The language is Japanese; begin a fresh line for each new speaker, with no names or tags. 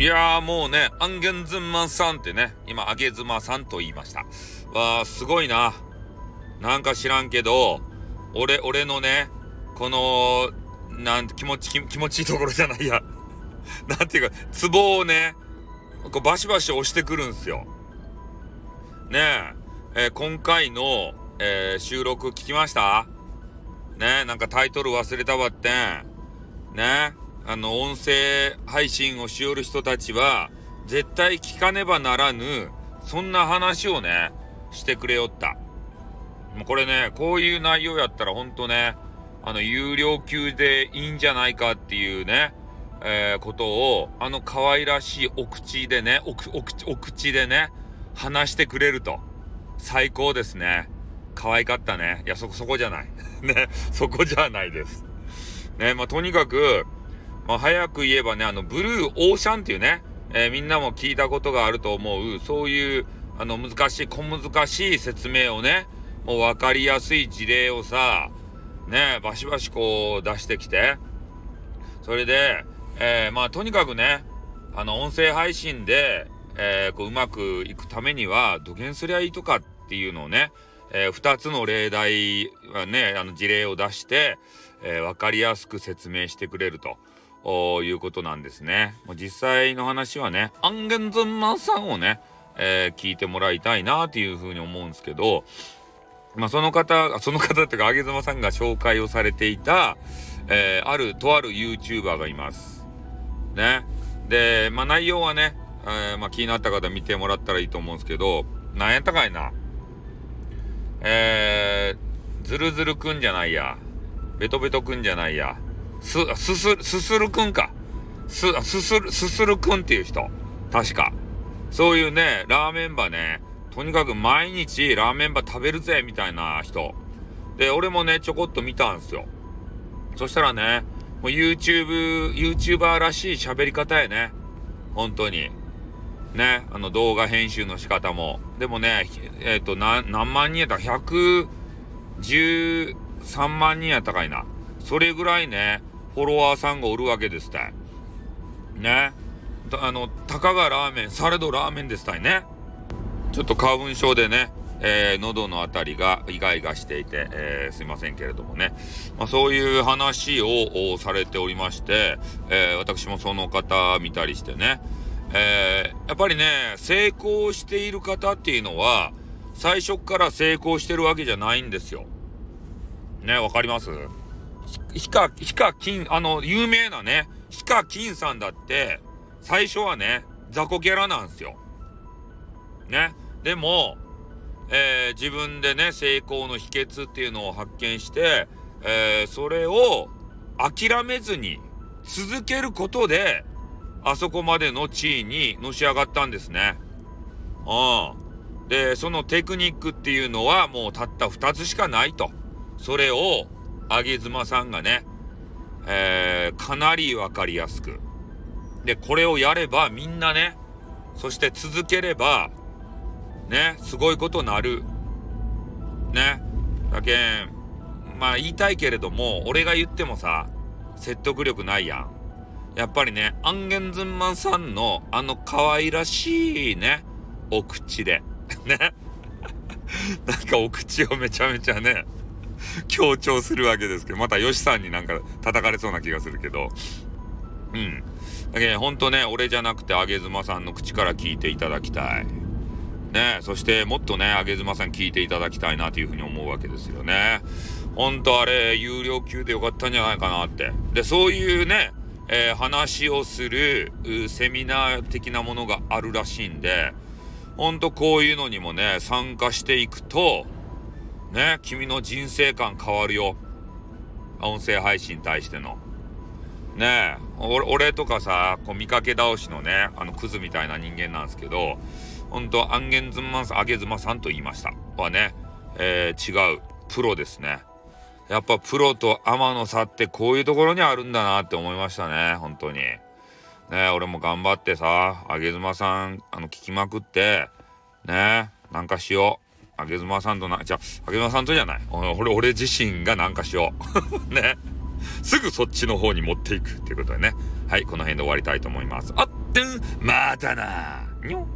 いやーもうね、アンゲンズンマンさんってね、今、あげずまさんと言いました。わー、すごいな。なんか知らんけど、俺、俺のね、この、なんて気持ち、気持ちいいところじゃないや。なんていうか、ツボをね、こうバシバシ押してくるんすよ。ねえ、えー、今回の、えー、収録聞きました？ねえなんかタイトル忘れたわってん。ねえあの、音声配信をしよる人たちは、絶対聞かねばならぬ、そんな話をね、してくれよった。もうこれね、こういう内容やったらほんとね、あの、有料級でいいんじゃないかっていうね、えー、ことを、あの可愛らしいお口でね、おおお口でね、話してくれると。最高ですね。可愛かったね。いや、そこ、そこじゃない。ね、そこじゃないです。ね、まあ、とにかく、まあ、早く言えばね、あの、ブルーオーシャンっていうね、えー、みんなも聞いたことがあると思う、そういう、あの、難しい、小難しい説明をね、もう分かりやすい事例をさ、ね、バシバシこう出してきて、それで、えー、まあ、とにかくね、あの、音声配信で、えー、こう、うまくいくためには、どげんすりゃいいとかっていうのをね、えー、2つの例題はね、あの、事例を出して、えー、分かりやすく説明してくれると。いうことなんですね。実際の話はね、アンゲンズンマンさんをね、えー、聞いてもらいたいなっていうふうに思うんですけど、まあ、その方、その方っていうか、あげずまさんが紹介をされていた、えー、ある、とある YouTuber がいます。ね。で、まあ、内容はね、えー、まあ、気になった方見てもらったらいいと思うんですけど、なんやったかいな。えー、ずるずるくんじゃないや。ベトベトくんじゃないや。す、すす、すするくんか。す、すする、すするくんっていう人。確か。そういうね、ラーメンバーね、とにかく毎日ラーメンバー食べるぜ、みたいな人。で、俺もね、ちょこっと見たんすよ。そしたらね、もう YouTube、YouTuber らしい喋り方やね。本当に。ね、あの動画編集の仕方も。でもね、えっ、ー、と、何万人やった ?113 万人やったかいな。それぐらいね、フォロワーさんがおるわけですたい。ね。あの、たかがラーメン、されどラーメンですたいね。ちょっと花粉症でね、えー、喉のあたりがイガイガしていて、えー、すいませんけれどもね。まあ、そういう話をされておりまして、えー、私もその方見たりしてね。えやっぱりね、成功している方っていうのは、最初から成功してるわけじゃないんですよ。ね、わかります？ヒカ、ヒカ金、あの、有名なね、ヒカ金さんだって、最初はね、雑魚キャラなんですよ。ね。でも、えー、自分でね、成功の秘訣っていうのを発見して、えー、それを諦めずに続けることで、あそこまでの地位にのし上がったんですね。うん。で、そのテクニックっていうのはもうたった2つしかないと。それをあげずまさんがね、えー、かなりわかりやすく。で、これをやればみんなね、そして続ければ、ね、すごいことなる。ね。だけん、まあ言いたいけれども、俺が言ってもさ、説得力ないやん。やっぱりね、アンゲンズンマンさんのあの可愛らしいね、お口で。ね。なんかお口をめちゃめちゃね、強調するわけですけど、またヨシさんになんか叩かれそうな気がするけど、うん。だけど、ほんとね、俺じゃなくて、あげずまさんの口から聞いていただきたい。ね、そしてもっとね、あげずまさん聞いていただきたいなというふうに思うわけですよね。ほんとあれ、有料級でよかったんじゃないかなって。で、そういうね、えー、話をするセミナー的なものがあるらしいんで、ほんとこういうのにもね、参加していくと、ね、君の人生観変わるよ。音声配信に対しての。ねえ、俺とかさ、こう見かけ倒しのね、あのクズみたいな人間なんですけど、ほんと、アンゲンズマンさん、あげずまさんと言いました。はね、えー、違う、プロですね。やっぱプロとアマの差ってこういうところにあるんだなって思いましたね、本当に。ね俺も頑張ってさ、あげずまさん、あの、聞きまくって、ねなんかしよう。あげずまさんとな、じゃあ、あげずまさんとじゃない。俺、俺自身がなんかしよう。ね。すぐそっちの方に持っていくっていうことでね。はい、この辺で終わりたいと思います。あってん、またなにょ